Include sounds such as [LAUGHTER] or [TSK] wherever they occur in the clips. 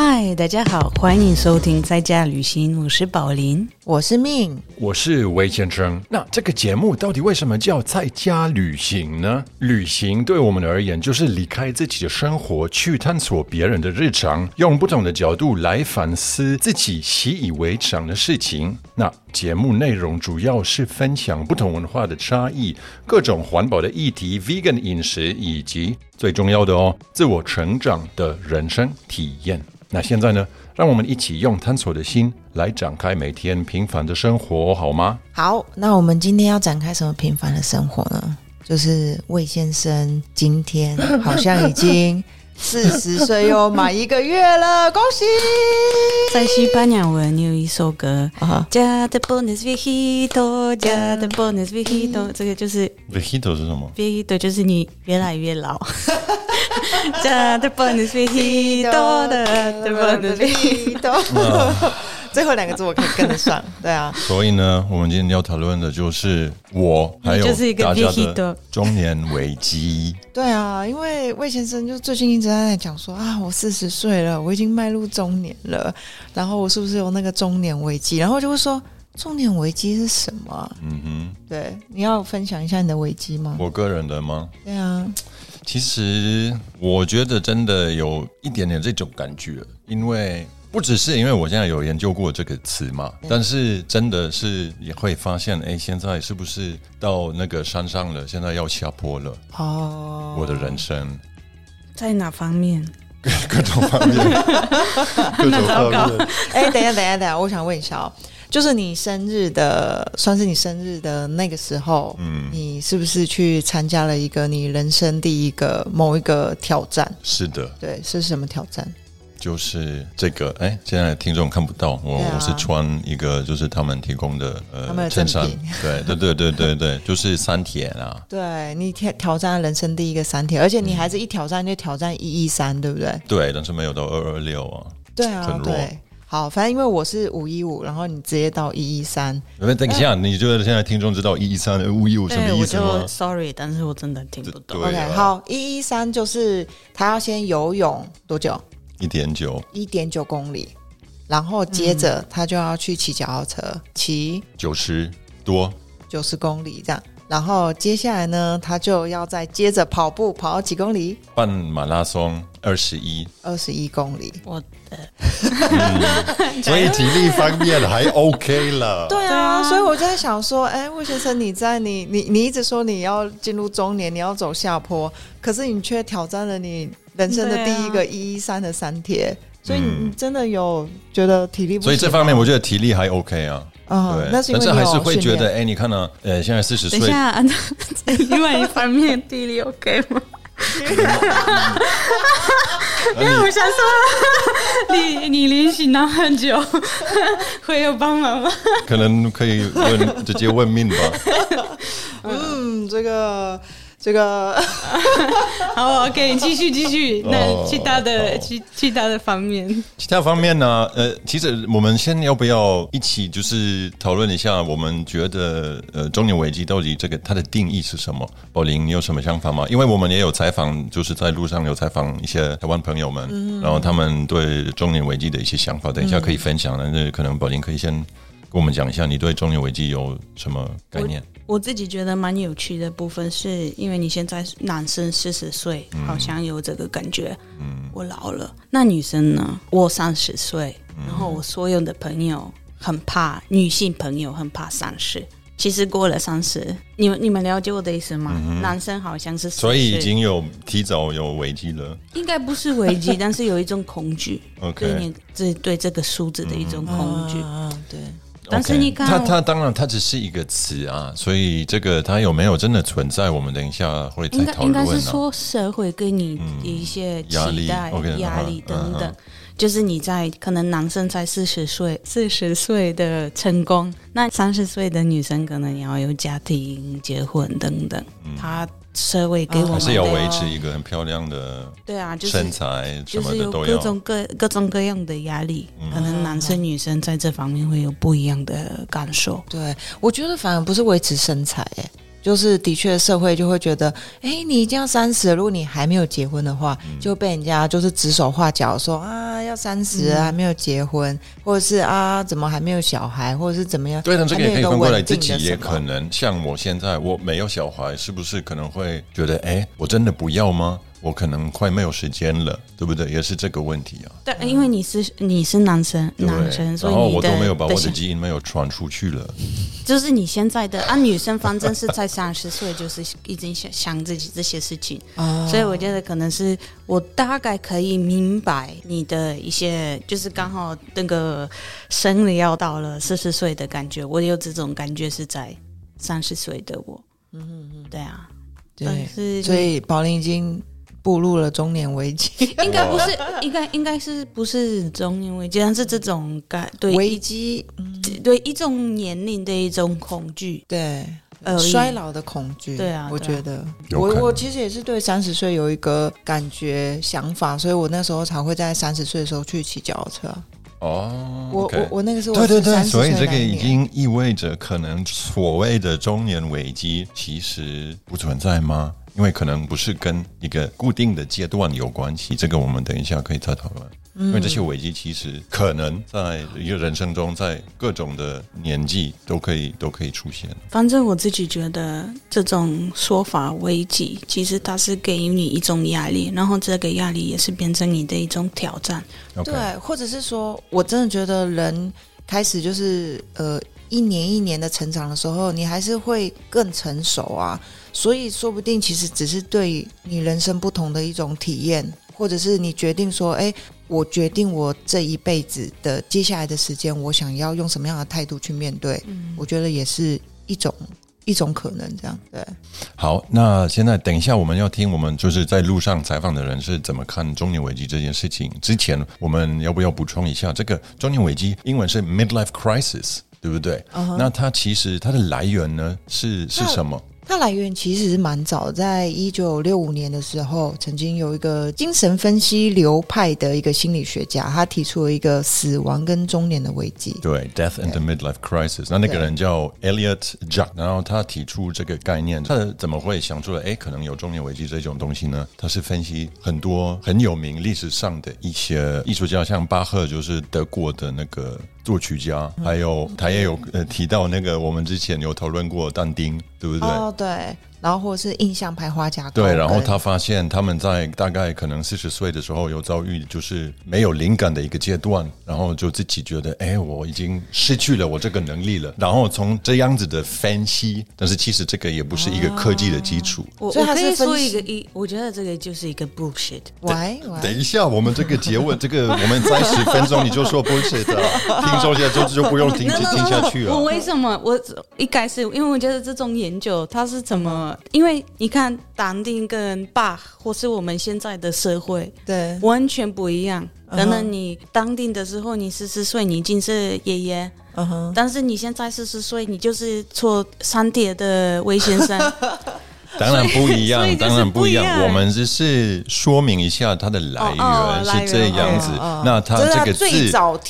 Ah, 嗨，大家好，欢迎收听在家旅行，我是宝林。我是命，我是魏先生。那这个节目到底为什么叫在家旅行呢？旅行对我们而言，就是离开自己的生活，去探索别人的日常，用不同的角度来反思自己习以为常的事情。那节目内容主要是分享不同文化的差异、各种环保的议题、vegan 饮食，以及最重要的哦，自我成长的人生体验。那现在呢，让我们一起用探索的心来展开每天平凡的生活，好吗？好，那我们今天要展开什么平凡的生活呢？就是魏先生今天好像已经四十岁又满一个月了，恭喜！在西班牙文有一首歌啊加的 bonus viejito，加的 bonus viejito，这个就是 Vejito 是什么？viejito，就是你越来越老。[LAUGHS] [LAUGHS] 加的 bonus viejito 的 bonus viejito，最后两个字我可以跟得上，对啊，所以呢，我们今天要讨论的就是我还有就是一个大家的中年危机。对啊，因为魏先生就最近一直在讲说啊，我四十岁了，我已经迈入中年了，然后我是不是有那个中年危机？然后就会说中年危机是什么嗯哼对，你要分享一下你的危机吗，？我个人的吗？对啊，其实我觉得真的有一点点这种感觉，因为不只是因为我现在有研究过这个词嘛，但是真的是也会发现，哎，现在是不是到那个山上了？现在要下坡了，哦，我的人生在哪方面？各种方面，各种方面。[LAUGHS] [LAUGHS] 哎，等一下，等一下，等一下，我想问一下哦，就是你生日的，算是你生日的那个时候，嗯，你是不是去参加了一个你人生第一个某一个挑战？是的，对，是什么挑战？就是这个。哎，现在听众看不到我，啊我是穿一个就是他们提供的他们的呃衬衫，对对对对对对，就是三铁啊。[LAUGHS] 对你挑挑战人生第一个三铁，而且你还是一挑战就挑战一一三，对不对？对，但是没有到二二六啊。对啊很，弱对。好，反正因为我是五一五，然后你直接到一一三，那等一下，你觉得现在听众知道一一三五一五什么对，我就意思吗？sorry，但是我真的听不懂。啊 OK，好，一一三就是他要先游泳多久？一点九一点九公里，然后接着他就要去骑脚踏车，骑九十多，九十公里这样。然后接下来呢，他就要再接着跑步，跑到几公里？半马拉松二十一，二十一公里。我的 [LAUGHS] 所以体力方面还 OK 了。对啊，所以我就在想说，哎，魏先生，你在你你你一直说你要进入中年，你要走下坡，可是你却挑战了你人生的第一个一一三的三铁，所以嗯你真的有觉得体力不？所以这方面我觉得体力还 OK 啊。啊，对，那是因但是还是会觉得，哎，你看呢？呃，现在四十岁，等一下，[LAUGHS] 另外一方面体力 OK 吗？[LAUGHS] 因为我想说，你你离行了很久，会有帮忙吗？可能可以问直接问命吧。[LAUGHS] 嗯，这个这个 [LAUGHS] 好，OK，继续继续。那哦其他的好其其他的方面，其他方面呢？呃，其实我们先要不要一起就是讨论一下，我们觉得呃中年危机到底这个它的定义是什么？宝林，你有什么想法吗？因为我们也有采访，就是在路上有采访一些台湾朋友们，然后他们对中年危机的一些想法，等一下可以分享但是可能宝林可以先跟我们讲一下，你对中年危机有什么概念？我自己觉得蛮有趣的部分，是因为你现在男生四十岁，好像有这个感觉，嗯，我老了。那女生呢？我三十岁，然后我所有的朋友很怕，女性朋友很怕三十。其实过了三十，你们你们了解我的意思吗？男生好像是40所以已经有提早有危机了。应该不是危机，[LAUGHS] 但是有一种恐惧，OK 对你这对这个数字的一种恐惧。嗯，对，但是你看它它当然它只是一个词啊，所以这个它有没有真的存在，我们等一下会再应该应讨论啊。该是说社会给你一些期压力待、压力等等，就是你在可能男生在四十岁、四十岁的成功，那三十岁的女生可能也要有家庭、结婚等等，他社会给我哦们还是要维持一个很漂亮的对啊，就是身材，什就是有么的都要。各种各各种各样的压力，可能男生女生在这方面会有不一样的感受。对，我觉得反而不是维持身材，哎，就是的确社会就会觉得，哎，你已经要三十了，如果你还没有结婚的话，嗯就被人家就是指手画脚说啊，要三十了还没有结婚，或者是啊，怎么还没有小孩，或者是怎么样？对，的这个也可以还没有一翻过来，自己也可能像我现在，我没有小孩，是不是可能会觉得，哎，我真的不要吗？我可能快没有时间了，对不对？也是这个问题啊。对，因为你是你是男生，男生，所以然后我都没有把我的基因没有传出去了。就是你现在的啊，女生反正是在三十岁，就是已经想想自己这些事情，啊所以我觉得可能是我大概可以明白你的一些，就是刚好那个生理要到了四十岁的感觉，我有这种感觉是在三十岁的我，嗯嗯嗯，对啊，但对，是所以宝林已经步入了中年危机，[LAUGHS] 应该不是，应该应该是不是中年危机，但是这种感对危机，嗯，对一种年龄的一种恐惧，对。呃衰老的恐惧，对啊我觉得。我我其实也是对三十岁有一个感觉想法，所以我那时候才会在三十岁的时候去骑脚踏车。啊。哦，我我我那个时候对对对，所以这个已经意味着，可能所谓的中年危机其实不存在吗？因为可能不是跟一个固定的阶段有关系，这个我们等一下可以再讨论。因为这些危机其实可能在一个人生中，在各种的年纪都可以都可以出现。反正我自己觉得这种说法危机，其实它是给予你一种压力，然后这个压力也是变成你的一种挑战。对，或者是说我真的觉得人开始就是呃一年一年的成长的时候，你还是会更成熟啊。所以说不定其实只是对你人生不同的一种体验，或者是你决定说，哎，我决定我这一辈子的接下来的时间，我想要用什么样的态度去面对，我觉得也是一种一种可能。这样对，好，那现在等一下我们要听我们就是在路上采访的人是怎么看中年危机这件事情。之前我们要不要补充一下，这个中年危机英文是 midlife crisis，对不对那它其实它的来源呢是是什么？它来源其实是蛮早，在一九六五年的时候，曾经有一个精神分析流派的一个心理学家，他提出了一个死亡跟中年的危机。对，death and the midlife crisis。那那个人叫 Elliot Jack，然后他提出这个概念，他怎么会想出来？哎，可能有中年危机这种东西呢？他是分析很多很有名历史上的一些艺术家，像巴赫就是德国的那个作曲家，还有他也有呃提到那个我们之前有讨论过但丁，对不对？哦，对，然后或者是印象派画家对，然后他发现他们在大概可能四十岁的时候有遭遇就是没有灵感的一个阶段，然后就自己觉得，哎，我已经失去了我这个能力了。然后从这样子的分析，但是其实这个也不是一个科技的基础。我所以它我可以说是分析一个一，我觉得这个就是一个 bullshit。喂喂，等一下，我们这个结尾，这个我们在十分钟你就说 bullshit 了，听众现在就就不用听 [LAUGHS] 听下去了我。为什么我一开始，因为我觉得这种研究它是怎么？因为你看，当定跟爸或是我们现在的社会对，完全不一样。嗯可能你当定的时候，你四十岁，你已经是爷爷，嗯哼，但是你现在四十岁，你就是做三铁的魏先生。[LAUGHS] [LAUGHS] 当然不一样，当然不一样。我们只是说明一下它的来源是这样子。那它这个字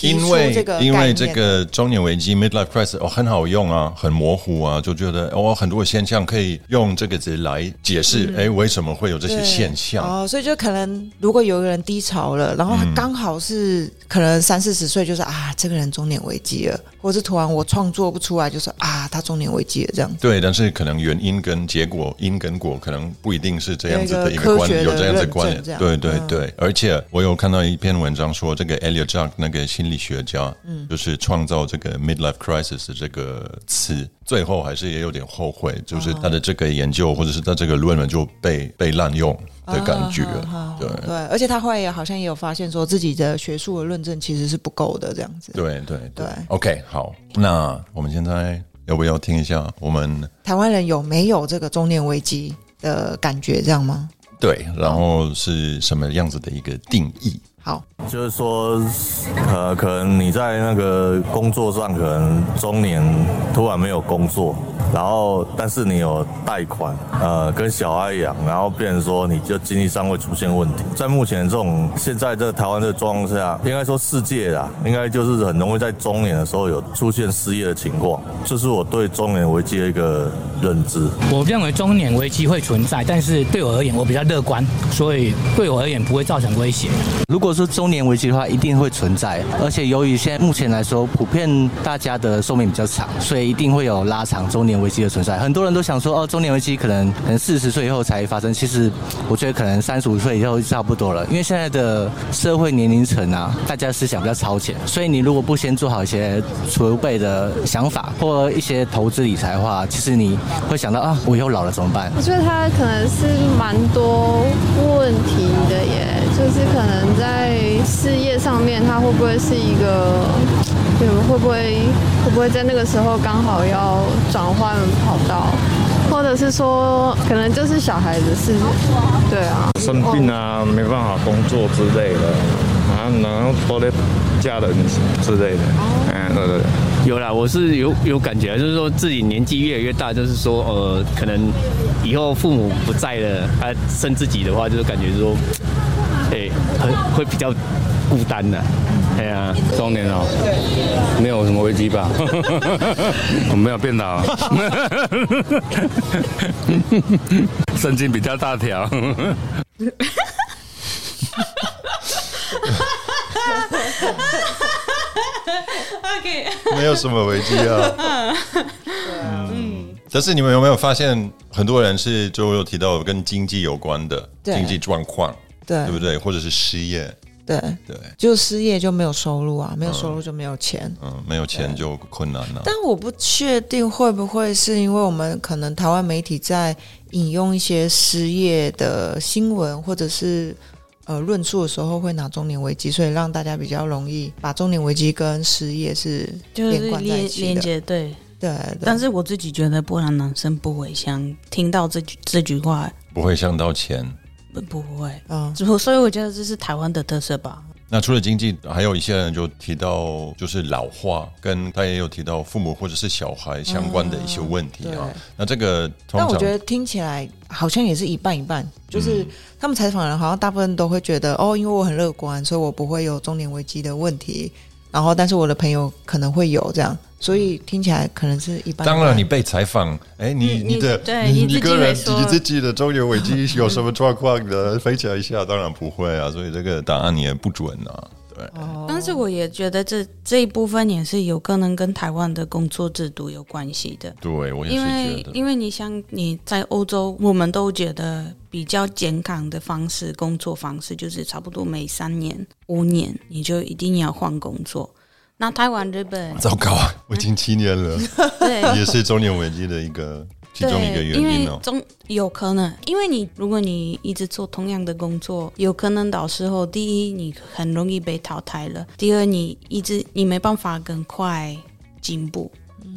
因为这个因为这个中年危机 （midlife crisis） 哦很好用啊，很模糊啊，就觉得哦很多现象可以用这个字来解释，哎为什么会有这些对现象？哦，所以就可能如果有一个人低潮了，然后他刚好是可能三四十岁，就是啊，这个人中年危机了，或是突然我创作不出来，就是啊，他中年危机了这样子。对，但是可能原因跟结果，因跟果可能不一定是这样子的一个个关有这样子的关联。对对嗯。对，而且我有看到一篇文章说，这个 Elliot Jack 那个心理学家，嗯，就是创造这个 midlife crisis 的这个词，最后还是也有点后悔，就是他的这个研究或者是他这个论文就被被滥用的感觉。对对，而且他后来也好像也有发现说自己的学术的论证其实是不够的这样子。对对对对，OK，好，那我们现在要不要听一下我们台湾人有没有这个中年危机的感觉这样吗？对，然后是什么样子的一个定义？好，就是说，呃，可能你在那个工作上，可能中年突然没有工作，然后但是你有贷款，呃，跟小孩养，然后变成说你就经济上会出现问题。在目前这种现在这台湾这状况下，应该说世界啦，应该就是很容易在中年的时候有出现失业的情况，这是我对中年危机的一个认知。我认为中年危机会存在，但是对我而言，我比较乐观，所以对我而言不会造成威胁。如果如果说中年危机的话，一定会存在，而且由于现在目前来说，普遍大家的寿命比较长，所以一定会有拉长中年危机的存在。很多人都想说，哦，中年危机可能可能四十岁以后才发生，其实我觉得可能三十五岁以后差不多了，因为现在的社会年龄层啊，大家思想比较超前，所以你如果不先做好一些储备的想法或一些投资理财的话，其实你会想到啊，我以后老了怎么办？我觉得他可能是蛮多问题的耶，就是可能在事业上面，他会不会是一个，对，会不会会不会在那个时候刚好要转换跑道，或者是说，可能就是小孩子是，对啊，生病啊，没办法工作之类的，啊，然后拖累家人之类的，嗯，对对对。有啦，我是有有感觉，就是说自己年纪越来越大，就是说呃，可能以后父母不在了，啊，生自己的话，就是感觉说，哎、很 [LAUGHS] 会比较孤单的，哎呀、中年哦，没有什么危机吧？我 [LAUGHS] 没有变老，神经比较大条。OK，没有什么危机啊。嗯，但是你们有没有发现，很多人是就有提到跟经济有关的对经济状况，对对不对？或者是失业，对，对，就失业就没有收入啊，没有收入就没有钱。嗯，没有钱就困难了。但我不确定会不会是因为我们可能台湾媒体在引用一些失业的新闻，或者是呃论述的时候，会拿中年危机，所以让大家比较容易把中年危机跟失业是就是连贯在一连起的。连接对。对，对但是我自己觉得波兰男生不会像听到这句这句话，不会想到钱。不不会。嗯，所以我觉得这是台湾的特色吧。那除了经济，还有一些人就提到就是老化，跟他也有提到父母或者是小孩相关的一些问题啊。对那这个但我觉得听起来好像也是一半一半，就是嗯他们采访人好像大部分都会觉得，哦，因为我很乐观，所以我不会有中年危机的问题。然后，但是我的朋友可能会有这样，所以听起来可能是一般。当然，你被采访，哎，你你你的对你一个人你自己的中年危机有什么状况的，[LAUGHS] 分享一下。当然不会啊，所以这个答案也不准啊。但是我也觉得这这一部分也是有可能跟台湾的工作制度有关系的。对我也是因为觉得，因为你像你在欧洲，我们都觉得比较健康的方式，工作方式就是差不多每三年、五年你就一定要换工作。那台湾、日本糟糕啊，我已经七年了，[LAUGHS] 对也是中年危机的一个其中一个原因。为中有可能，因为你如果你一直做同样的工作，有可能到时候第一你很容易被淘汰了，第二你一直你没办法更快进步，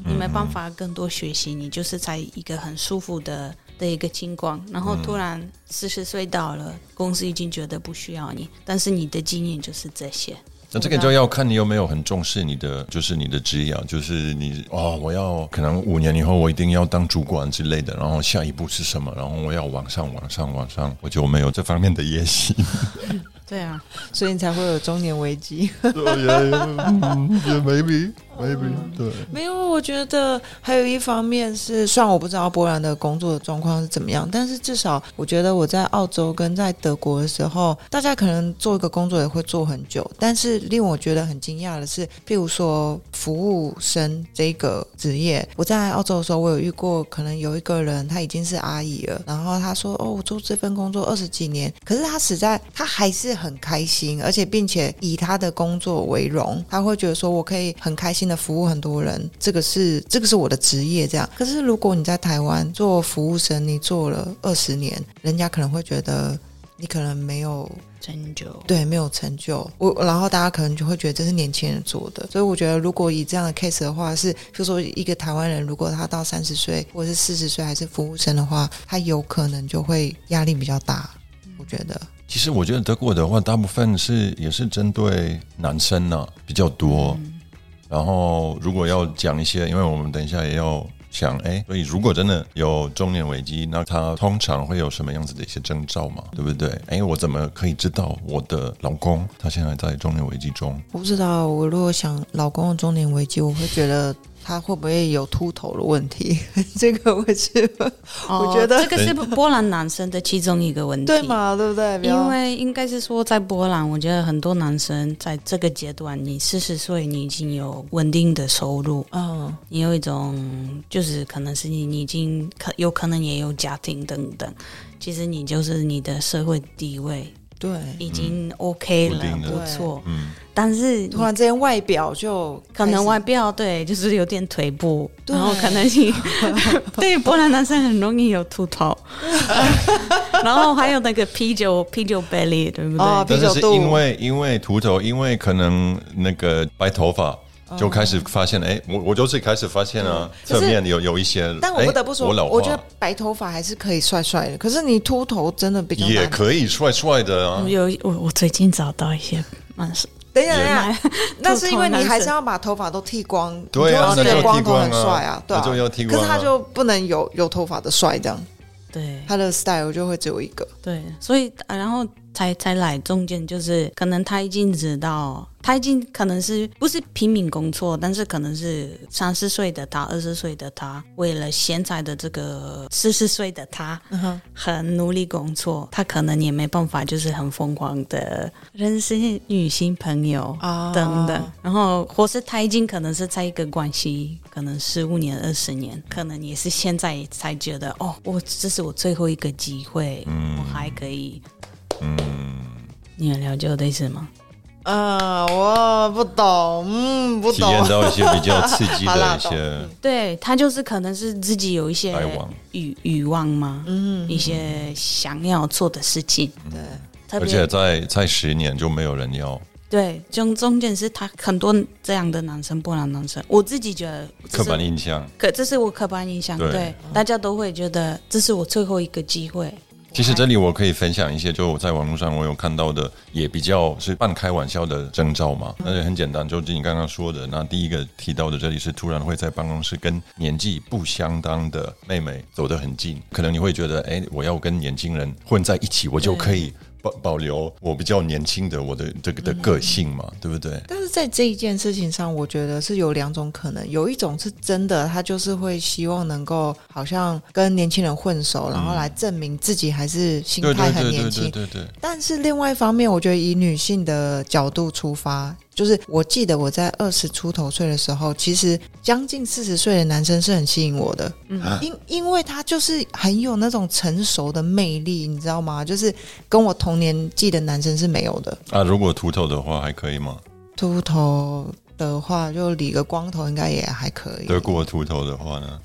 你没办法更多学习，你就是在一个很舒服的。的一个情况，然后突然四十岁到了，公司已经觉得不需要你，但是你的经验就是这些。那这个就要看你有没有很重视你的，就是你的职业啊，就是你哦，我要可能五年以后我一定要当主管之类的，然后下一步是什么？然后我要往上、往上、往上，我就没有这方面的野心。[LAUGHS] 对啊，所以你才会有中年危机。对也 maybe maybe 对。没有，我觉得还有一方面是，虽然我不知道波兰的工作的状况是怎么样，但是至少我觉得我在澳洲跟在德国的时候，大家可能做一个工作也会做很久。但是令我觉得很惊讶的是，譬如说服务生这个职业，我在澳洲的时候，我有遇过，可能有一个人他已经是阿姨了，然后他说：“哦，我做这份工作二十几年，可是他实在他还是很开心，而且并且以他的工作为荣，他会觉得说我可以很开心的服务很多人，这个是这个是我的职业这样。可是如果你在台湾做服务生，你做了二十年，人家可能会觉得你可能没有成就。对，没有成就。我然后大家可能就会觉得这是年轻人做的，所以我觉得如果以这样的 case 的话，是就说一个台湾人，如果他到三十岁或者是四十岁还是服务生的话，他有可能就会压力比较大。我觉得其实我觉得德国的话，大部分是也是针对男生呢、比较多。然后如果要讲一些，因为我们等一下也要想，哎，所以如果真的有中年危机，那他通常会有什么样子的一些征兆嘛？对不对？哎，我怎么可以知道我的老公他现在在中年危机中？我不知道，我如果想老公的中年危机，我会觉得他会不会有秃头的问题？[LAUGHS] 这个我是 [LAUGHS] 我觉得哦这个是波兰男生的其中一个问题，对？嘛，对不对？因为应该是说，在波兰，我觉得很多男生在这个阶段，你四十岁，你已经有稳定的收入，嗯，你有一种就是可能是你你已经可有可能也有家庭等等，其实你就是你的社会地位对，已经 OK 了，不错。嗯，但是突然之间外表就可能外外表对，就是有点腿部，然后可能你 [LAUGHS] 对波兰男生很容易有秃头，[LAUGHS] 然后还有那个啤酒啤酒 belly，对不对？哦但是是啤酒肚。因为因为秃头，因为可能那个白头发。就开始发现，哎、我我就是开始发现啊，侧面有有一些，但我不得不说，哎我老我觉得白头发还是可以帅帅的，可是你秃头真的比较也。可以帅帅的啊，有我我最近找到一些蛮等一下，等一下，[LAUGHS] 那是因为你还是要把头发都剃光，对啊你就会觉得那就光头很剃光啊帅啊，对啊，就要剃光啊。可是他就不能有有头发的帅这样，对。他的 style 就会只有一个。对，所以呃然后才才来中间就是可能他已经知道，他已经可能是不是拼命工作，但是可能是三十岁的他、二十岁的他，为了现在的这个四十岁的他，嗯很努力工作，他可能也没办法，就是很疯狂的认识女性朋友啊等等，然后或是他已经可能是在一个关系，可能十五年、二十年，可能也是现在才觉得，哦，我这是我最后一个机会，我还可以，嗯，你很了解我的意思吗？呃，我不懂，嗯，不懂。体验到一些比较刺激的一些 [LAUGHS] [LAUGHS] 对他就是可能是自己有一些欲欲望嘛，嗯，一些想要做的事情，对，特而且在在十年就没有人要，对中中间是他很多这样的男生，波兰男生，我自己觉得刻板印象。可这是我刻板印象，对。对，大家都会觉得这是我最后一个机会。其实这里我可以分享一些，就我在网络上我有看到的，也比较是半开玩笑的征兆嘛。那就很简单，就是你刚刚说的，那第一个提到的，这里是突然会在办公室跟年纪不相当的妹妹走得很近，可能你会觉得，哎，我要跟年轻人混在一起，我就可以保保留我比较年轻的我的这个的个性嘛，对不对？但是在这一件事情上，我觉得是有两种可能，有一种是真的，他就是会希望能够好像跟年轻人混熟，然后来证明自己还是心对态对对对很年轻。对对对，但是另外一方面，我觉得以女性的角度出发，就是我记得我在二十出头岁的时候，其实将近四十岁的男生是很吸引我的，嗯因因为他就是很有那种成熟的魅力，你知道吗？就是跟我同年纪的男生是没有的。啊，如果秃头的话还可以吗？秃头的话，就理个光头应该也还可以。德国秃头的话呢？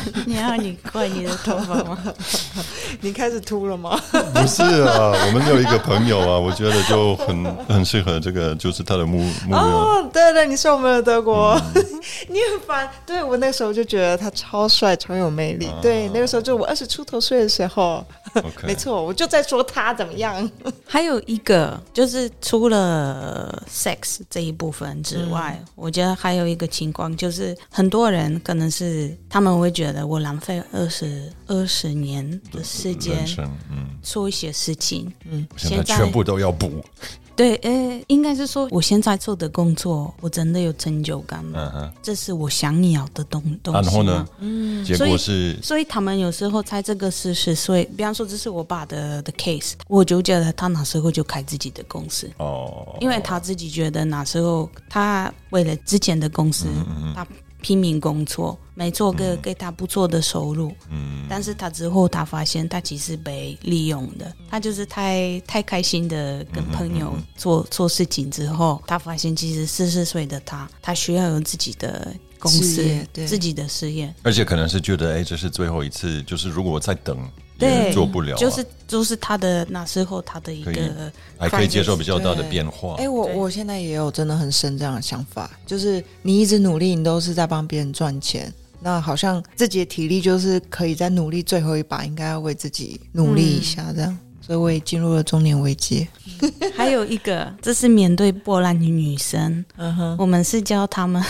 [LAUGHS] 你要你怪你的头发吗？[LAUGHS] 你开始秃了吗？[LAUGHS] 不是啊，我们有一个朋友啊，我觉得就很很适合这个，就是他的目目标。哦，对对，你是我们的德国，你很烦。对我那时候就觉得他超帅、超有魅力。对，那个时候就我二十出头岁的时候没错，我就在说他怎么样。还有一个就是除了 sex 这一部分之外，我觉得还有一个情况就是，很多人可能是他们会觉得我浪费二十二十年的时间嗯，做一些事情，嗯，现在全部都要补，对，呃，应该是说我现在做的工作，我真的有成就感吗？嗯哼。这是我想要的东东西？啊然后呢？嗯，结所以果是所以他们有时候在这个是十岁，比方说这是我爸的的 case，我就觉得他那时候就开自己的公司，哦，因为他自己觉得那时候他为了之前的公司，嗯他拼命工作，没做个给他不错的收入，嗯，但是他之后他发现他其实被利用的，他就是太太开心的跟朋友做做事情之后，他发现其实四十岁的他，他需要有自己的公司对，自己的事业，而且可能是觉得，哎，这是最后一次，就是如果我再等，对做不了啊，就是就是他的那时候他的一个还可以接受比较大的变化。哎、。我我现在也有真的很深这样的想法，就是你一直努力，你都是在帮别人赚钱，那好像自己的体力就是可以再努力最后一把，应该要为自己努力一下，这样。所以我也进入了中年危机。还有一个，这是面对波兰女女生，嗯哼，我们是教他们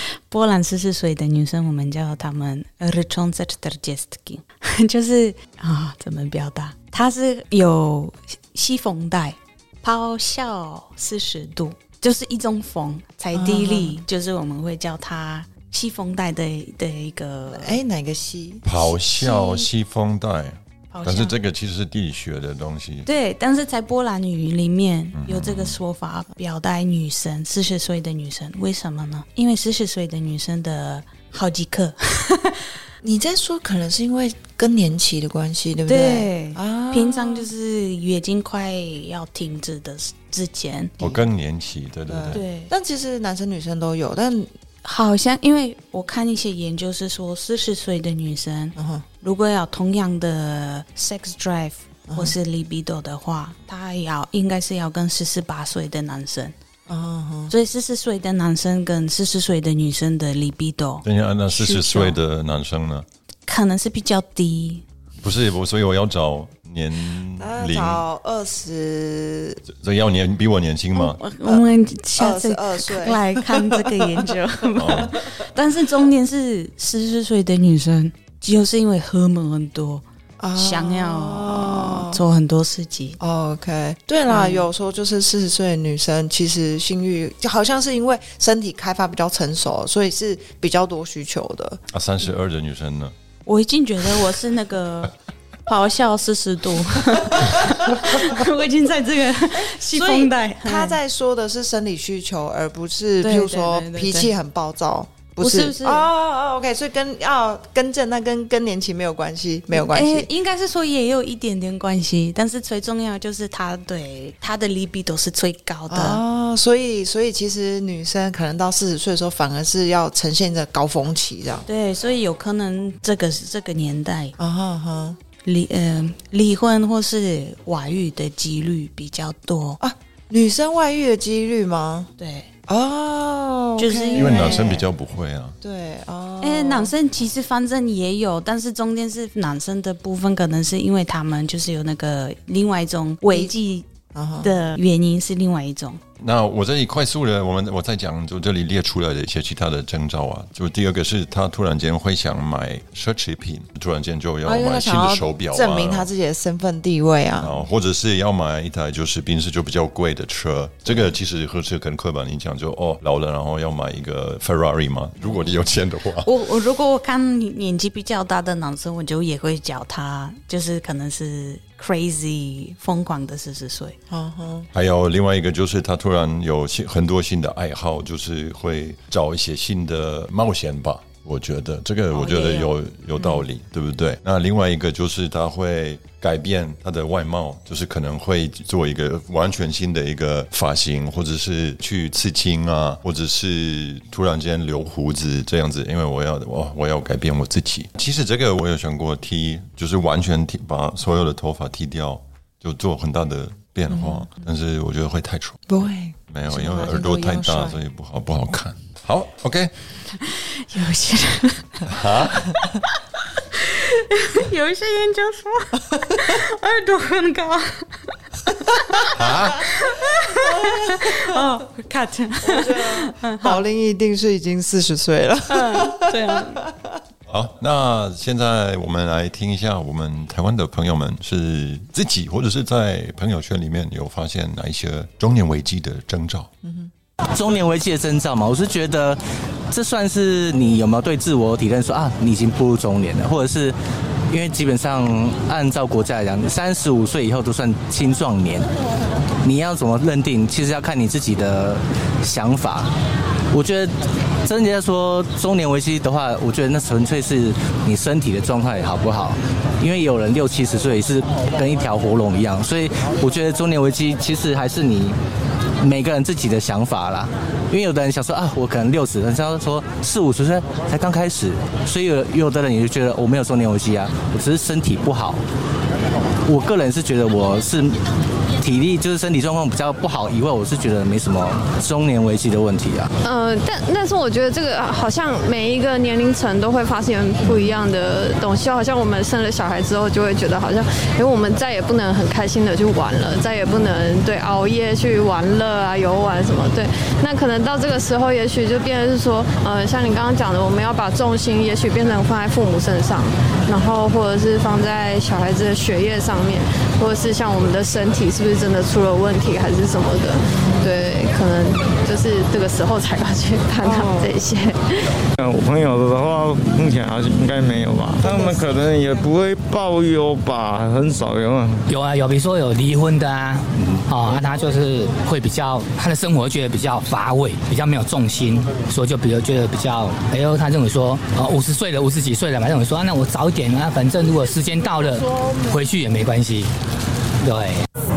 [LAUGHS] 波兰四十岁的女生，我们叫她们 r c h o n z e t r j e s t k i 就是啊，怎么表达？它是有西风带，咆哮四十度，就是一种风，才地力，就是我们会叫它西风带的的一个。哎，哪个西？咆哮西风带。咆但是这个其实是地理学的东西。对，但是在波兰语里面有这个说法，表达女生四十岁的女生，为什么呢？因为四十岁的女生的好几克，[LAUGHS] 你在说可能是因为更年期的关系，对不对？对啊，平常就是月经快要停止的之前，我更年期，对对对。对，但其实男生女生都有，但好像因为我看一些研究是说，四十岁的女生嗯哼，如果要同样的 sex drive 或是 libido 的话，她要应该是要跟四十八岁的男生。嗯哼，所以四十岁的男生跟四十岁的女生的 libido 等一下，那四十岁的男生呢？可能是比较低。不是我，所以我要找年那龄，找二十这要年比我年轻吗？我我们下次二岁，来看这个研究。[LAUGHS] 哦但是中年是四十岁的女生，就是因为荷尔蒙很多，啊想要做很多事情。OK，对啦，嗯有时候就是四十岁的女生，其实性欲就好像是因为身体开发比较成熟，所以是比较多需求的。啊，三十二的女生呢？我已经觉得我是那个 [LAUGHS] 咆哮四十度，[LAUGHS] 我已经在这个 [LAUGHS] 西风带。他在说的是生理需求，而不是对譬如说脾气很暴躁。不是不是哦哦，OK，所以跟要更正，那跟更年期没有关系，没有关系。诶应该是说也有一点点关系，但是最重要就是他对他的 libido 是最高的。哦，所以所以其实女生可能到四十岁的时候，反而是要呈现着高峰期这样。对，所以有可能这个是这个年代啊哈哈离呃离婚或是外遇的几率比较多。啊，女生外遇的几率吗？对，哦，就是因为男生比较不会啊。对哦，哎、男生其实反正也有，但是中间是男生的部分，可能是因为他们就是有那个另外一种违纪的原因是另外一种。那我这里快速的，我们我在讲，就这里列出来的一些其他的征兆啊。就第二个是他突然间会想买奢侈品，突然间就要买新的手表、啊，证明他自己的身份地位啊。啊，或者是要买一台就是平时就比较贵的车，这个其实和是很刻板印象，就哦老了然后要买一个 Ferrari 嘛，如果你有钱的话。我我如果我看年纪比较大的男生，我就也会叫他，就是可能是 crazy 疯狂的四十岁。嗯哼，还有另外一个就是他突然有新很多新的爱好，就是会找一些新的冒险吧。我觉得这个我觉得有有道理，对不对？那另外一个就是他会改变他的外貌，就是可能会做一个完全新的一个发型，或者是去刺青啊，或者是突然间留胡子这样子，因为我要我我要改变我自己。其实这个我有想过剃，就是完全剃把所有的头发剃掉，就做很大的变化，但是我觉得会太丑。不会，没有，因为耳朵太大，所以不好不好看。好，OK，[LAUGHS] 有些人 [LAUGHS] [LAUGHS] 有一些研究说耳朵很高。啊哦，cut，宝林一定是已经四十岁了。对啊，好，那现在我们来听一下，我们台湾的朋友们是自己或者是在朋友圈里面有发现哪一些中年危机的征兆？嗯中年危机的征兆嘛，我是觉得这算是你有没有对自我体认说啊，你已经步入中年了，或者是因为基本上按照国家来讲，三十五岁以后都算青壮年，你要怎么认定？其实要看你自己的想法。我觉得真的要说中年危机的话，我觉得那纯粹是你身体的状态好不好，因为有人六七十岁是跟一条活龙一样，所以我觉得中年危机其实还是你每个人自己的想法啦。因为有的人想说啊，我可能六十，人家说四五十岁才刚开始，所以有有的人也就觉得我没有中年危机啊，我只是身体不好。我个人是觉得我是体力就是身体状况比较不好以外，我是觉得没什么中年危机的问题啊。呃，但但是我觉得这个好像每一个年龄层都会发现不一样的东西，好像我们生了小孩之后，就会觉得好像，因为我们再也不能很开心的去玩了，再也不能对熬夜去玩乐啊、游玩什么，对，那可能到这个时候，也许就变成是说，呃，像你刚刚讲的，我们要把重心也许变成放在父母身上，然后或者是放在小孩子的学业上面，或者是像我们的身体是不是真的出了问题，还是什么的，对，可能就是这个时候才要去探讨这些。嗯，我朋友的话，目前好像应该没有吧？他们可能也不会报忧吧，很少有啊。有啊有，比如说有离婚的啊，哦，那他就是会比较他的生活觉得比较乏味，比较没有重心，所以就比如觉得比较，哎呦，他认为说，呃，五十岁了，五十几岁了嘛，认为说，啊那我早一点啊，反正如果时间到了，回去也没关系，对。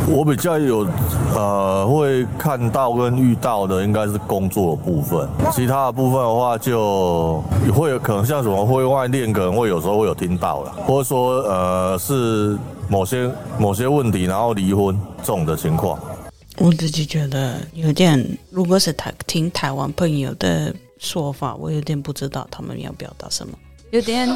我比较有呃会看到跟遇到的应该是工作的部分，其他的部分的话就会有可能像什么婚外恋，可能会有时候会有听到了，或者说呃是某些某些问题，然后离婚这种的情况。我自己觉得有点，如果是台听台湾朋友的说法，我有点不知道他们要表达什么，有点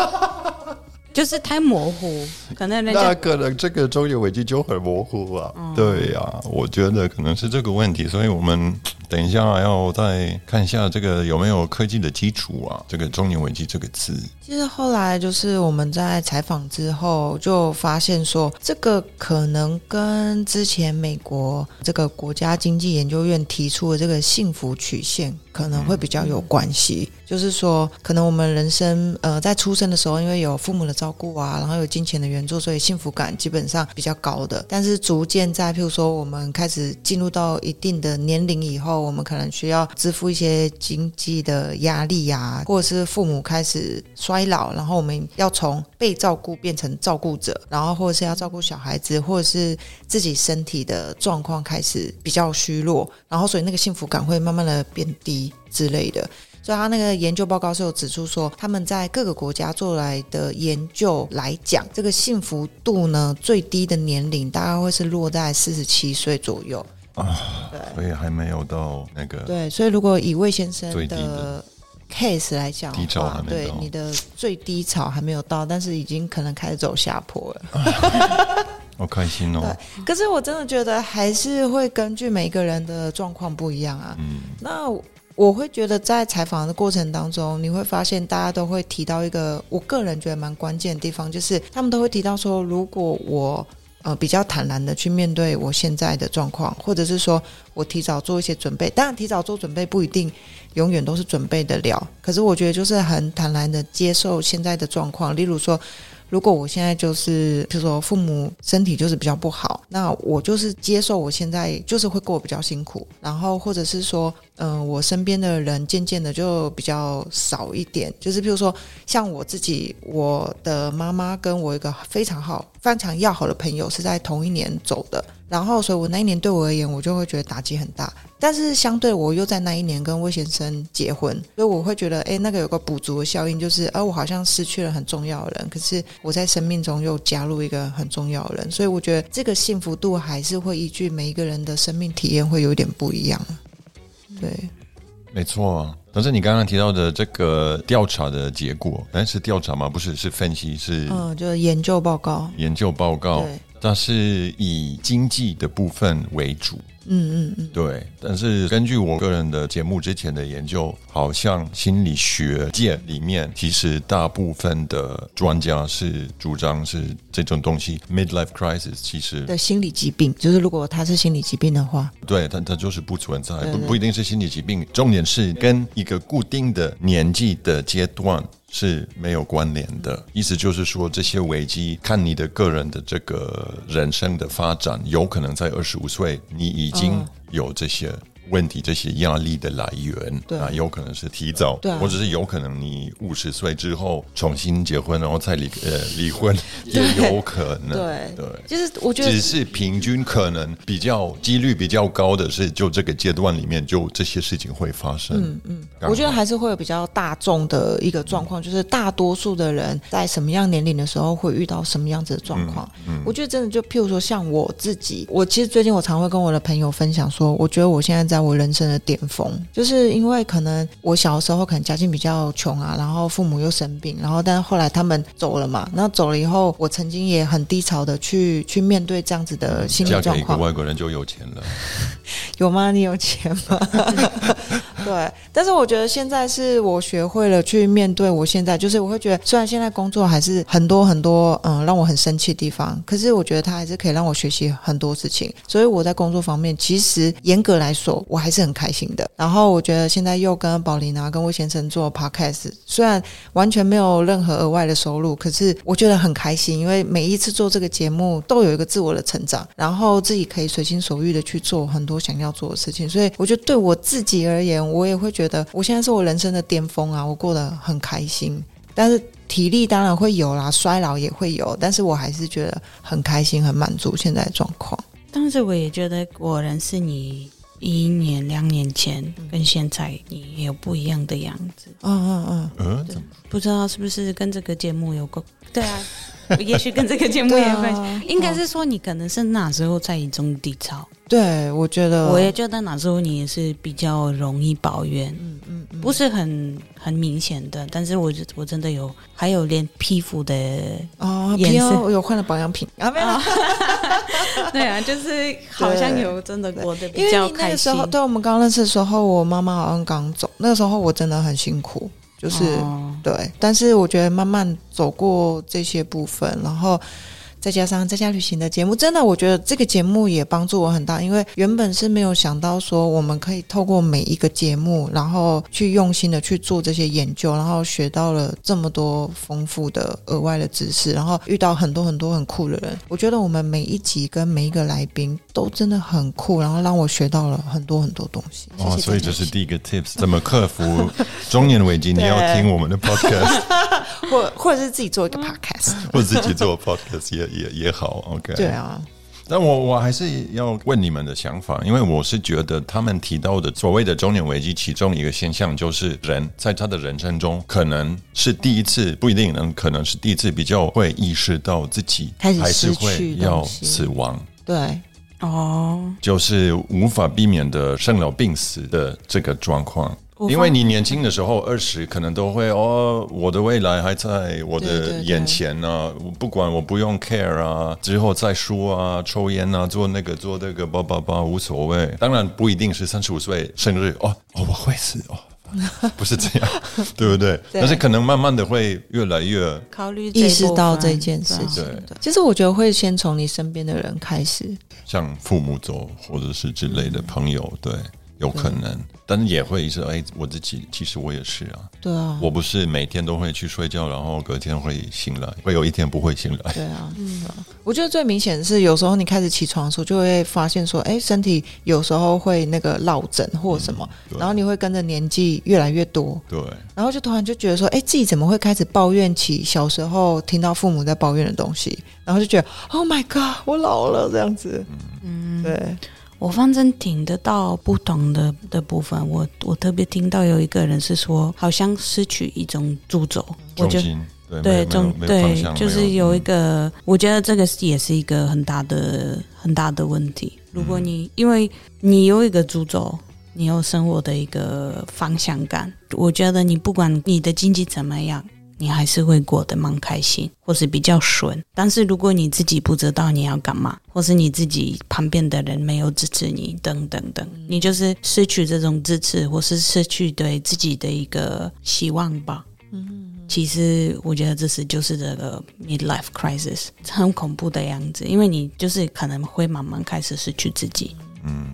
就是太模糊，可能人那家可能这个中年危机就很模糊啊。对呀、我觉得可能是这个问题，所以我们 [TSK] 等一下要再看一下这个有没有科技的基础啊。这个中年危机这个词，其实后来就是我们在采访之后，就发现说，这个可能跟之前美国这个国家经济研究院提出的这个幸福曲线可能会比较有关系。就是说，可能我们人生呃在出生的时候，因为有父母的照顾啊，然后有金钱的援助，所以幸福感基本上比较高的。但是逐渐在譬如说我们开始进入到一定的年龄以后，我们可能需要支付一些经济的压力呀、或者是父母开始衰老，然后我们要从被照顾变成照顾者，然后或者是要照顾小孩子，或者是自己身体的状况开始比较虚弱，然后所以那个幸福感会慢慢的变低之类的。所以他那个研究报告是有指出说，他们在各个国家做来的研究来讲，这个幸福度呢最低的年龄大概会是落在四十七岁左右啊。所以还没有到那个对，所以如果以魏先生的的 case 来讲低潮还，没到对你的最低潮还没有到，但是已经可能开始走下坡了。好开心哦。[LAUGHS] 可是我真的觉得还是会根据每一个人的状况不一样啊。嗯，那我会觉得在采访的过程当中，你会发现大家都会提到一个我个人觉得蛮关键的地方，就是他们都会提到说，如果我呃比较坦然的去面对我现在的状况，或者是说我提早做一些准备，当然提早做准备不一定永远都是准备得了，可是我觉得就是很坦然的接受现在的状况，例如说。如果我现在就是，比如说父母身体就是比较不好，那我就是接受我现在就是会过得比较辛苦，然后或者是说，嗯、我身边的人渐渐的就比较少一点，就是比如说像我自己，我的妈妈跟我一个非常好、非常要好的朋友是在同一年走的，然后所以我那一年对我而言，我就会觉得打击很大。但是相对我又在那一年跟魏先生结婚，所以我会觉得，哎，那个有个补足的效应，就是，呃，我好像失去了很重要的人，可是我在生命中又加入一个很重要的人，所以我觉得这个幸福度还是会依据每一个人的生命体验会有点不一样。对，没错啊。但是你刚刚提到的这个调查的结果，但是调查吗？不是，是分析，是嗯，就是研究报告，研究报告对，它是以经济的部分为主。嗯嗯嗯，对，但是根据我个人的节目之前的研究，好像心理学界里面，其实大部分的专家是主张是这种东西，midlife crisis，其实的心理疾病，就是如果他是心理疾病的话，对它它就是不存在，不不一定是心理疾病，重点是跟一个固定的年纪的阶段。是没有关联的，意思就是说，这些危机看你的个人的这个人生的发展，有可能在二十五岁你已经嗯。有这些问题，这些压力的来源，对。啊，有可能是提早，对啊。或者是有可能你五十岁之后重新结婚，然后再离呃离婚，[LAUGHS] 也有可能，对。对。就是我觉得只是平均可能比较几率比较高的是，就这个阶段里面，就这些事情会发生。嗯嗯，我觉得还是会有比较大众的一个状况，就是大多数的人在什么样年龄的时候会遇到什么样子的状况。嗯。我觉得真的就譬如说像我自己，我其实最近我常会跟我的朋友分享说，我觉得我现在在我人生的巅峰，就是因为可能我小的时候可能家境比较穷啊，然后父母又生病，然后但是后来他们走了嘛，那走了以后，我曾经也很低潮的去去面对这样子的心理嫁给一个状况。外国人就有钱了，有吗？你有钱吗？[LAUGHS] 对，但是我觉得现在是我学会了去面对我现在，就是我会觉得，虽然现在工作还是很多很多，嗯，让我很生气的地方，可是我觉得它还是可以让我学习很多事情。所以我在工作方面，其实严格来说，我还是很开心的。然后我觉得现在又跟宝琳啊、跟魏先生做 podcast，虽然完全没有任何额外的收入，可是我觉得很开心，因为每一次做这个节目都有一个自我的成长，然后自己可以随心所欲的去做很多想要做的事情。所以我觉得对我自己而言，我也会觉得我现在是我人生的巅峰啊，我过得很开心。但是体力当然会有啦，衰老也会有，但是我还是觉得很开心、很满足现在的状况。但是我也觉得果然是你一年、两年前跟现在你也有不一样的样子，嗯嗯嗯，嗯，不知道是不是跟这个节目有关？对啊，[LAUGHS] 也许跟这个节目也有关系。啊应该是说你可能是那时候在一种低潮，对，我觉得。我也觉得那时候你也是比较容易抱怨，嗯嗯嗯，不是很很明显的，但是我我真的有，还有连皮肤的，哦，皮肤有换了保养品。啊，没有。[LAUGHS] 对啊，就是好像有真的过得因比较开心个时候，。对我们刚认识的时候，我妈妈好像刚走，那个时候我真的很辛苦，就是、哦对。但是我觉得慢慢走过这些部分，然后再加上在家旅行的节目，真的我觉得这个节目也帮助我很大，因为原本是没有想到说我们可以透过每一个节目，然后去用心的去做这些研究，然后学到了这么多丰富的额外的知识，然后遇到很多很多很酷的人。我觉得我们每一集跟每一个来宾都真的很酷，然后让我学到了很多很多或谢谢哦，所以这是第一个 tips，怎么克服 [LAUGHS] 中年危机？你要听我们的 podcast，[LAUGHS] [LAUGHS] 或或者是自己做一个 podcast。[LAUGHS] 或者自己做 podcast 也也也好，OK。对啊，但我我还是要问你们的想法，因为我是觉得他们提到的所谓的中年危机，其中一个现象就是人在他的人生中可能是第一次，不一定能，可能是第一次比较会意识到自己还是会要死亡。对，哦，就是无法避免的生老病死的这个状况。因为你年轻的时候，二十可能都会哦，我的未来还在我的对对对眼前呢、我不管我不用 care 啊，之后再说啊，抽烟啊，做那个做那个，叭叭叭，无所谓。当然不一定是三十五岁生日哦哦，我会死哦。[LAUGHS] 不是这样，对不对？[LAUGHS] 但是可能慢慢的会越来越考虑意识到这件事情。对对，其实我觉得会先从你身边的人开始。像父母走，或者是之类的朋友，对，有可能，但是也会是哎，我自己其实我也是啊，对啊，我不是每天都会去睡觉，然后隔天会醒来，会有一天不会醒来。对啊，[LAUGHS] 嗯，我觉得最明显的是，有时候你开始起床的时候，就会发现说，哎，身体有时候会那个落枕或什么，对。然后你会跟着年纪越来越多，对，然后就突然就觉得说，哎，自己怎么会开始抱怨起小时候听到父母在抱怨的东西，然后就觉得，Oh my God，我老了这样子。嗯，对，我反正听得到不同的的部分，我我特别听到有一个人是说，好像失去一种主轴，我觉得重对对中对，就是有一嗯个，我觉得这个是也是一个很大的很大的问题。如果你因为你有一个主轴，你有生活的一个方向感，我觉得你不管你的经济怎么样。你还是会过得蛮开心，或是比较顺。但是如果你自己不知道你要干嘛，或是你自己旁边的人没有支持你，等等等，你就是失去这种支持，或是失去对自己的一个希望吧。嗯其实我觉得这是就是这个 midlife crisis 很恐怖的样子，因为你就是可能会慢慢开始失去自己。嗯，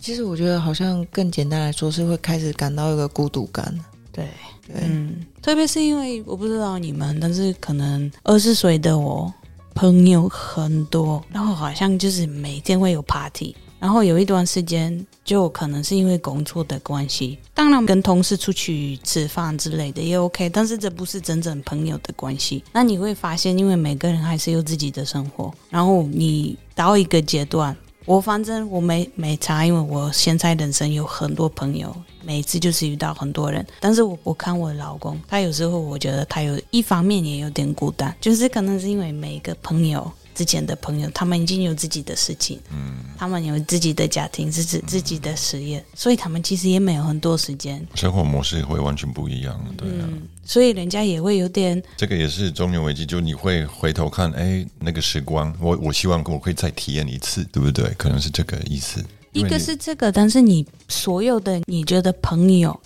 其实我觉得好像更简单来说是会开始感到一个孤独感。对，对，嗯，特别是因为我不知道你们，但是可能二十岁的我朋友很多，然后好像就是每天会有 party，然后有一段时间就可能是因为工作的关系，当然跟同事出去吃饭之类的也 OK，但是这不是真正朋友的关系。那你会发现，因为每个人还是有自己的生活，然后你到一个阶段，我反正我没没差，因为我现在人生有很多朋友，每次就是遇到很多人。但是我我看我老公，他有时候我觉得他有一方面也有点孤单，就是可能是因为每一个朋友。之前的朋友，他们已经有自己的事情，嗯，他们有自己的家庭，自己自己的事业，所以他们其实也没有很多时间，生活模式会完全不一样，对啊。所以人家也会有点，这个也是中年危机，就你会回头看，哎，那个时光，我我希望我可以再体验一次，对不对？可能是这个意思。一个是这个，但是你所有的你觉得朋友，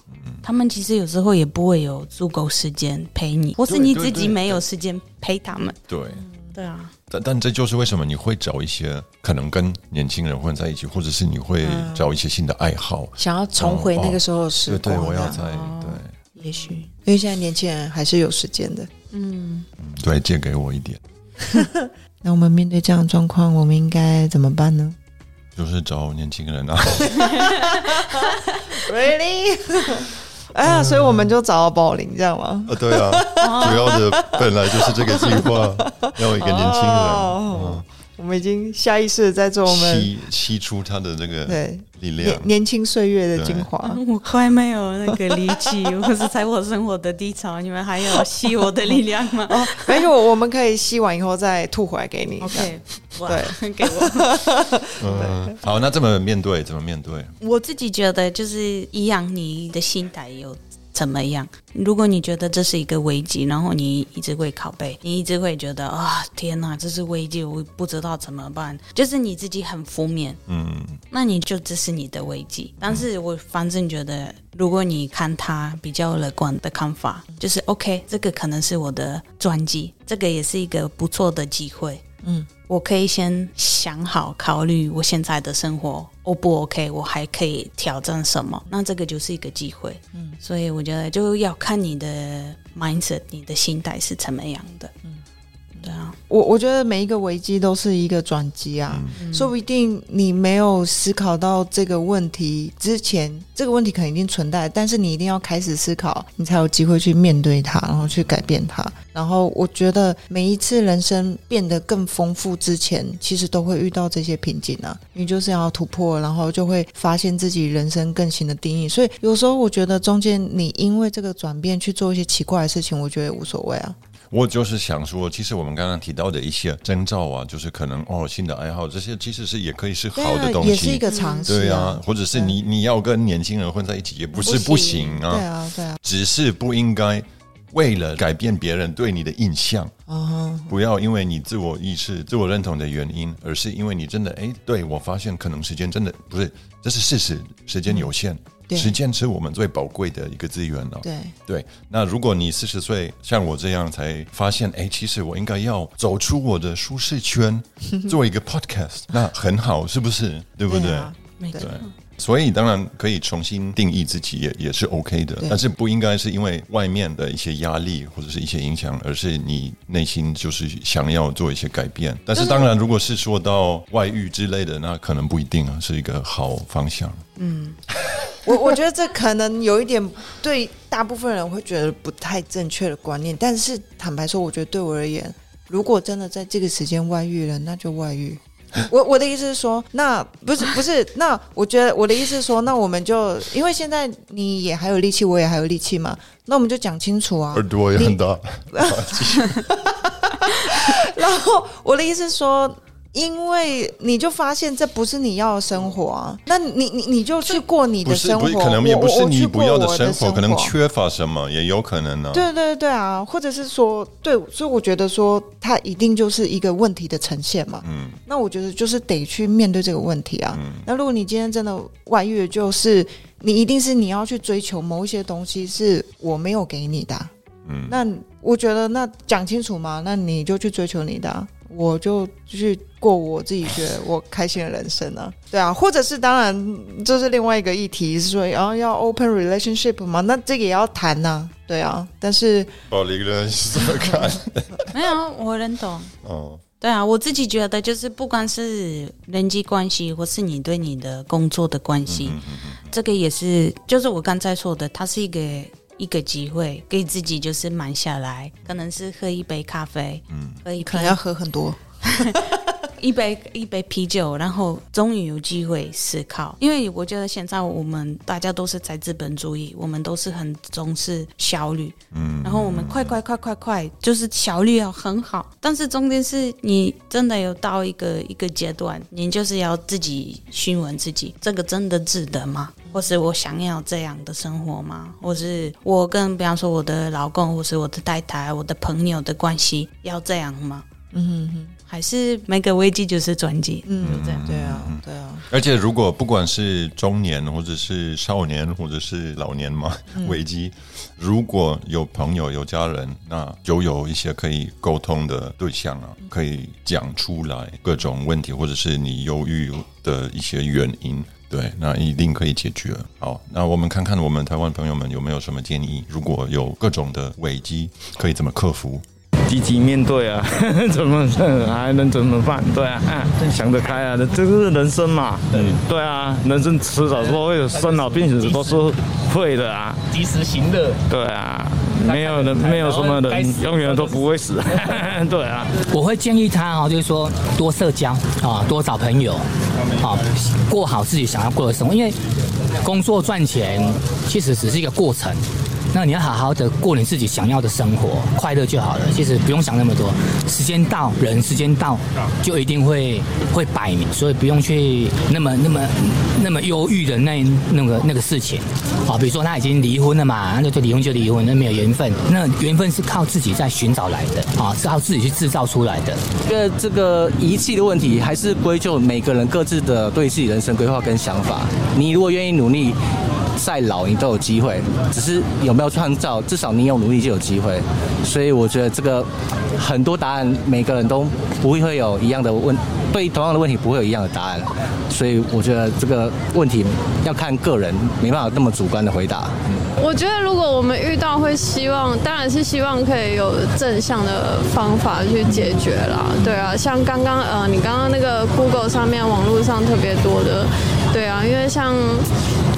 他们其实有时候也不会有足够时间陪你，或是你自己没有时间陪他们。对，对啊。但但这就是为什么你会找一些可能跟年轻人混在一起，或者是你会找一些新的爱好，想要重回那个时候时光。对，我要在对，也许因为现在年轻人还是有时间的。嗯，对，借给我一点。[LAUGHS] 那我们面对这样的状况，我们应该怎么办呢？就是找年轻人啊。[LAUGHS] Really？[LAUGHS] 哎呀，所以我们就找到宝林，这样吗？啊，对啊，主要的本来就是这个计划，[LAUGHS] 要一个年轻人。我们已经下意识在做我们吸吸出他的那个对力量，年轻岁月的精华。[LAUGHS] 我快没有那个力气，[LAUGHS] 我是在我生活的低潮，你们还有吸我的力量吗？[LAUGHS] 哦，没有，我们可以吸完以后再吐回来给你。OK，对，给我。嗯，好，那怎么面对？怎么面对？我自己觉得就是一样，你的心态有。怎么样？如果你觉得这是一个危机，然后你一直会拷贝，你一直会觉得啊，天哪，这是危机，我不知道怎么办，就是你自己很负面，嗯，那你就这是你的危机。但是我反正觉得，如果你看他比较乐观的看法，就是 OK，这个可能是我的专辑，这个也是一个不错的机会，嗯。我可以先想好考虑我现在的生活，O 不 OK？我还可以挑战什么？那这个就是一个机会。嗯，所以我觉得就要看你的 mindset，你的心态是怎么样的。嗯，对啊，我我觉得每一个危机都是一个转机啊，说不定你没有思考到这个问题之前，这个问题肯定存在，但是你一定要开始思考，你才有机会去面对它，然后去改变它。然后我觉得每一次人生变得更丰富之前，其实都会遇到这些瓶颈啊。你就是要突破，然后就会发现自己人生更新的定义。所以有时候我觉得中间你因为这个转变去做一些奇怪的事情，我觉得也无所谓啊。我就是想说，其实我们刚刚提到的一些征兆啊，就是可能哦新的爱好这些，其实是也可以是好的东西，也是一个尝试。对啊，或者是你你要跟年轻人混在一起，也不是不行啊。对啊，对啊，只是不应该。为了改变别人对你的印象，不要因为你自我意识、自我认同的原因，而是因为你真的哎，对我发现可能时间真的不是，这是事实，时间有限，时间是我们最宝贵的一个资源了。对对，那如果你四十岁像我这样才发现，哎，其实我应该要走出我的舒适圈，[LAUGHS] 做一个 podcast，那很好，是不是？对不对？没错。所以当然可以重新定义自己，也也是 OK 的，但是不应该是因为外面的一些压力或者是一些影响，而是你内心就是想要做一些改变。但是当然，如果是说到外遇之类的，那可能不一定啊，是一个好方向。嗯，我我觉得这可能有一点对大部分人会觉得不太正确的观念，但是坦白说，我觉得对我而言，如果真的在这个时间外遇了，那就外遇。我我的意思是说，那不是不是，那我觉得我的意思是说，那我们就因为现在你也还有力气，我也还有力气嘛，那我们就讲清楚啊。耳朵也很大。[LAUGHS] [LAUGHS] 然后我的意思是说。因为你就发现这不是你要的生活啊，那你你你就去过你的生活，可能也不是你不要的生活，可能缺乏什么也有可能呢。对对对啊，或者是说，对，所以我觉得说，它一定就是一个问题的呈现嘛。嗯，那我觉得就是得去面对这个问题啊。嗯那如果你今天真的外遇，就是你一定是你要去追求某一些东西，是我没有给你的。嗯，那我觉得那讲清楚嘛，那你就去追求你的。我就去过我自己觉得我开心的人生啊，对啊，或者是当然这是另外一个议题，是说然后要 open relationship 嘛，那这个也要谈呐，对啊，但是保离人是怎么看？[LAUGHS] 没有，我能懂。哦。对啊，我自己觉得就是不管是人际关系，或是你对你的工作的关系，这个也是，就是我刚才说的，它是一个一个机会，给自己就是慢下来，可能是喝一杯咖啡，嗯，喝一可能要喝很多。[LAUGHS] 一杯一杯啤酒，然后终于有机会思考。因为我觉得现在我们大家都是在资本主义，我们都是很重视效率，嗯，然后我们快快快快快，就是效率要很好。但是中间是你真的有到一个一个阶段，你就是要自己询问自己，这个真的值得吗？或是我想要这样的生活吗？或是我跟比方说我的老公，或是我的太太、我的朋友的关系要这样吗？嗯哼哼。还是每个危机就是转机，嗯，就这样，对啊，对啊。而且如果不管是中年，或者是少年，或者是老年嘛，危机，如果有朋友、有家人，那就有一些可以沟通的对象啊，可以讲出来各种问题，或者是你忧郁的一些原因，对，那一定可以解决。好，那我们看看我们台湾朋友们有没有什么建议？如果有各种的危机，可以怎么克服？积极面对啊，[LAUGHS] 怎么还能怎么办？对啊，想得开啊，这是人生嘛。嗯，对啊，人生迟早都会有生老病死，都是会的啊。及时行乐。对啊，没有人，没有什么人永远都不会死。[LAUGHS] 对啊，我会建议他哦，就是说多社交啊，多找朋友，好过好自己想要过的生活。因为工作赚钱其实只是一个过程。那你要好好的过你自己想要的生活，快乐就好了。其实不用想那么多，时间到，人时间到，就一定会会摆明，所以不用去那么那么那么忧郁的那那个那个事情。好，比如说他已经离婚了嘛，那就离婚就离婚，那没有缘分。那缘分是靠自己在寻找来的，啊，是靠自己去制造出来的。因为这个遗弃的问题，还是归咎每个人各自的对自己人生规划跟想法。你如果愿意努力。再老你都有机会，只是有没有创造，至少你有努力就有机会。所以我觉得这个很多答案每个人都不会会有一样的问，对同样的问题不会有一样的答案。所以我觉得这个问题要看个人，没办法那么主观的回答。我觉得如果我们遇到，会希望当然是希望可以有正向的方法去解决啦。对啊，像刚刚呃，你刚刚那个 Google 上面网络上特别多的，对啊，因为像。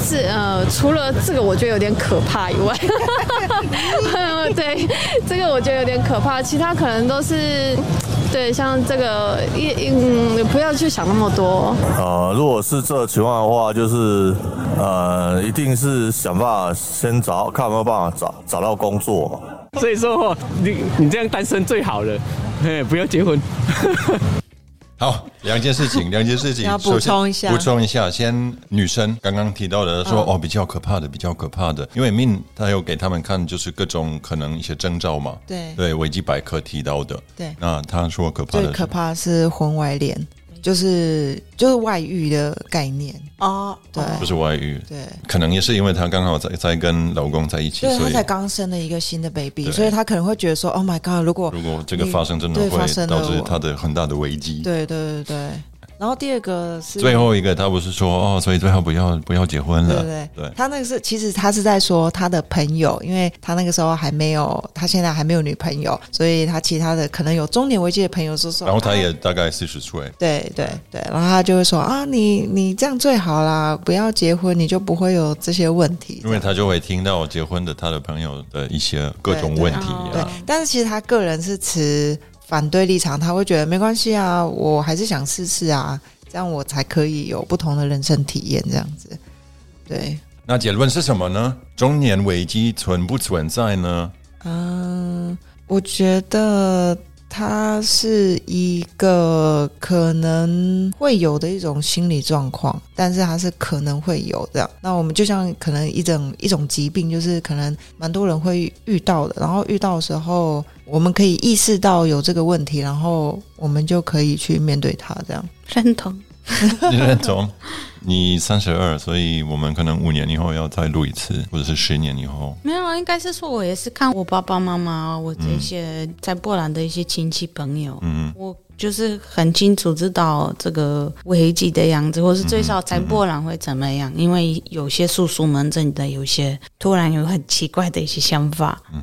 是呃，除了这个我觉得有点可怕以外，[LAUGHS] 对，这个我觉得有点可怕。其他可能都是，对，像这个一嗯，不要去想那么多。呃，如果是这情况的话，就是呃，一定是想办法先找，看有没有办法找找到工作。所以说，你你这样单身最好了，嘿，不要结婚。好，两件事情，[LAUGHS] 两件事情要补充一下，补充一下。先，女生刚刚提到的说，哦，比较可怕的，比较可怕的，因为命他有给他们看，就是各种可能一些征兆嘛。对，对，维基百科提到的。对，那他说可怕的，最可怕是婚外恋。就是就是外遇的概念。哦，对，不是外遇，对，可能也是因为她刚好在在跟老公在一起，对，她才刚生了一个新的 baby，所以她可能会觉得说，Oh my god，如果如果这个发生，真的会导致她的很大的危机，对对对对。然后第二个是最后一个，他不是说哦，所以最好不要不要结婚了。对对对，他那个是其实他是在说他的朋友，因为他那个时候还没有，他现在还没有女朋友，所以他其他的可能有中年危机的朋友说说。然后他也大概四十岁。对对对，然后他就会说啊，你你这样最好啦，不要结婚，你就不会有这些问题。因为他就会听到结婚的他的朋友的一些各种问题。对，但是其实他个人是持。反对立场，他会觉得没关系啊，我还是想试试啊，这样我才可以有不同的人生体验，这样子。对，那结论是什么呢？中年危机存不存在呢？嗯，我觉得。它是一个可能会有的一种心理状况，但是它是可能会有的。那我们就像可能一种一种疾病，就是可能蛮多人会遇到的。然后遇到的时候，我们可以意识到有这个问题，然后我们就可以去面对它。这样认同。你认同？你三十二，所以我们可能五年以后要再录一次，或者是十年以后。没有，应该是说我也是看我爸爸妈妈，我这些在波兰的一些亲戚朋友，嗯，我就是很清楚知道这个危机的样子，或是最少在波兰会怎么样。因为有些叔叔们真的有些突然有很奇怪的一些想法，嗯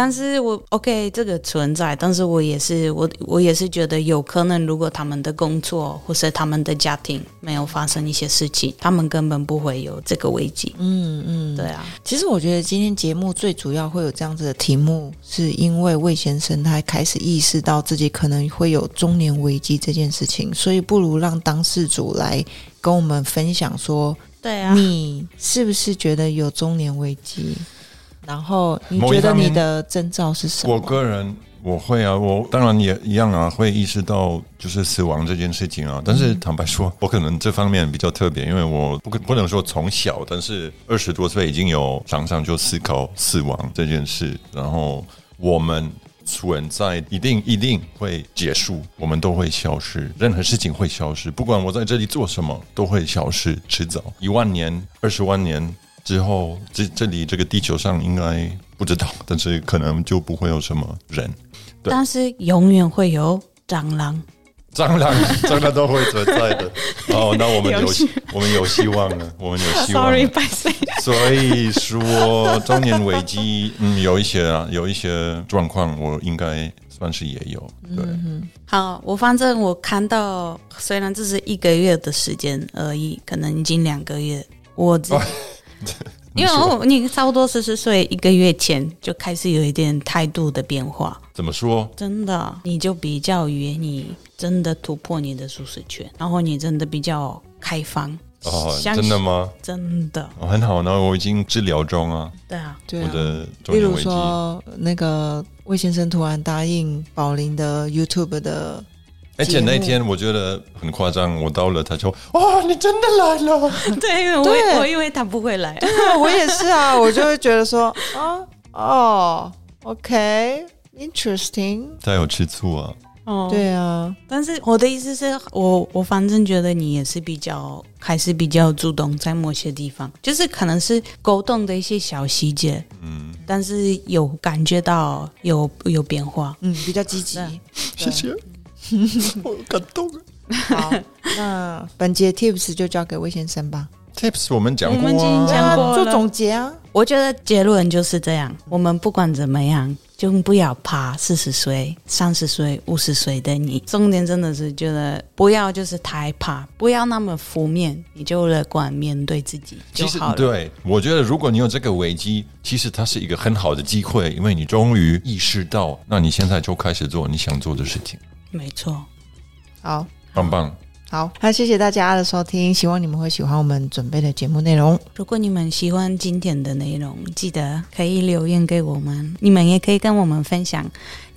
但是我 OK 这个存在，但是我也是我我也是觉得有可能，如果他们的工作或是他们的家庭没有发生一些事情，他们根本不会有这个危机。嗯嗯，对啊，其实我觉得今天节目最主要会有这样子的题目，是因为魏先生他开始意识到自己可能会有中年危机这件事情，所以不如让当事主来跟我们分享说，对啊，你是不是觉得有中年危机？然后你觉得你的征兆是什么？我个人我会啊，我当然也一样啊，会意识到就是死亡这件事情啊。但是坦白说，我可能这方面比较特别，因为我不可不能说从小，但是二十多岁已经有常常就思考死亡这件事，然后我们。存在一定一定会结束，我们都会消失，任何事情会消失，不管我在这里做什么都会消失，迟早一万年、二十万年之后，这这里这个地球上应该不知道，但是可能就不会有什么人。对但是永远会有蟑螂。蟑螂，[LAUGHS] 蟑螂都会存在的。[LAUGHS] 哦，那我们有我们有希望了，我们有希望了。Sorry，拜谁？所以说中年危机，嗯，有一些啊，有一些状况，我应该算是也有。对，好，我反正我看到，虽然这是一个月的时间而已，可能已经两个月，我只、[LAUGHS] [LAUGHS] 因为我你差不多四十岁一个月前就开始有一点态度的变化，怎么说？真的，你就比较于你真的突破你的舒适圈，然后你真的比较开放。哦，真的吗？真的，哦，很好呢，我已经治疗中啊，对啊，对啊，我的例如。说那个魏先生突然答应宝林的 YouTube 的而且那天我觉得很夸张，我到了，他就：“哇，你真的来了。[LAUGHS] 对，因为我对。我以为他不会来，我也是啊，我就会觉得说啊，哦，OK，interesting，、”他有吃醋啊，哦，对啊，但是我的意思是我我反正觉得你也是比较还是比较主动，在某些地方，就是可能是沟通的一些小细节，嗯，但是有感觉到有有变化。嗯，比较积极。谢谢，[LAUGHS] 我感动啊。好，那本节 tips 就交给魏先生吧，Tips 我们讲过我们已经啊，讲过了做总结啊。我觉得结论就是这样，我们不管怎么样，就不要怕四十岁、三十岁、五十岁的你。重点真的是觉得不要就是太怕，不要那么负面，你就乐观面对自己就其实好了。对，我觉得如果你有这个危机，其实它是一个很好的机会，因为你终于意识到，那你现在就开始做你想做的事情，没错。好，棒棒。好，那谢谢大家的收听，希望你们会喜欢我们准备的节目内容。如果你们喜欢今天的内容，记得可以留言给我们。你们也可以跟我们分享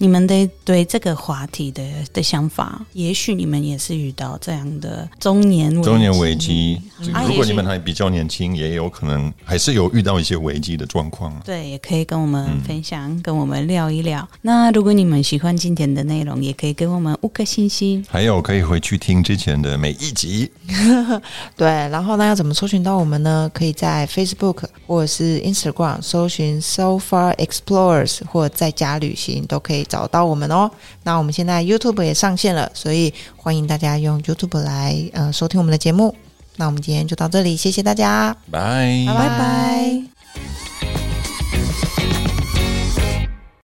你们的对这个话题的的想法。也许你们也是遇到这样的中年中年危机，啊如果你们也还比较年轻，也有可能还是有遇到一些危机的状况。对，也可以跟我们分享，跟我们聊一聊。那如果你们喜欢今天的内容，也可以给我们五颗星星。还有可以回去听之前的每一集。[LAUGHS] 对，然后呢，要怎么搜寻到我们呢？可以在 Facebook 或者是 Instagram 搜寻 So Far Explorers 或在家旅行，都可以找到我们哦。那我们现在 youtube 也上线了所以欢迎大家用 youtube 来呃收听我们的节目。那我们今天就到这里谢谢大家。拜拜。拜拜。